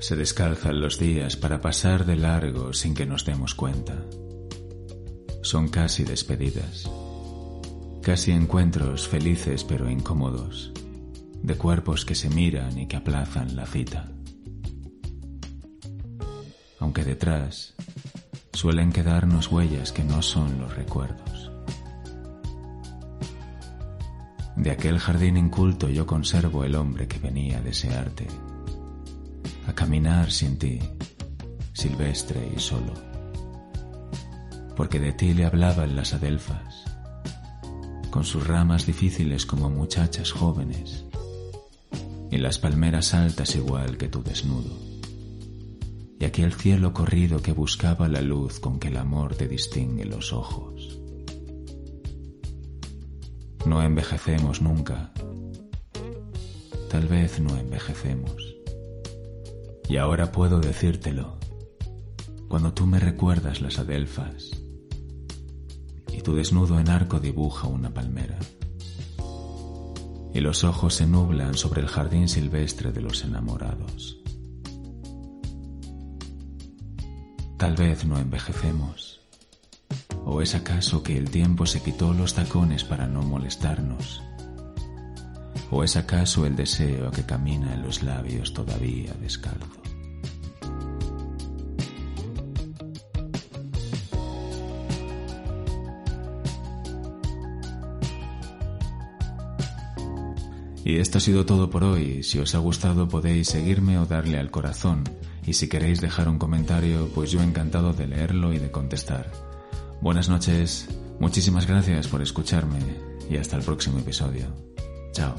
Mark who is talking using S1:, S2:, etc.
S1: Se descalzan los días para pasar de largo sin que nos demos cuenta. Son casi despedidas, casi encuentros felices pero incómodos, de cuerpos que se miran y que aplazan la cita. Aunque detrás suelen quedarnos huellas que no son los recuerdos. De aquel jardín inculto yo conservo el hombre que venía a desearte caminar sin ti, silvestre y solo. Porque de ti le hablaban las adelfas, con sus ramas difíciles como muchachas jóvenes, y las palmeras altas igual que tu desnudo, y aquel cielo corrido que buscaba la luz con que el amor te distingue los ojos. No envejecemos nunca, tal vez no envejecemos y ahora puedo decírtelo, cuando tú me recuerdas las adelfas y tu desnudo en arco dibuja una palmera y los ojos se nublan sobre el jardín silvestre de los enamorados. Tal vez no envejecemos. ¿O es acaso que el tiempo se quitó los tacones para no molestarnos? ¿O es acaso el deseo que camina en los labios todavía descalzo? Y esto ha sido todo por hoy. Si os ha gustado podéis seguirme o darle al corazón. Y si queréis dejar un comentario, pues yo encantado de leerlo y de contestar. Buenas noches, muchísimas gracias por escucharme y hasta el próximo episodio. ciao.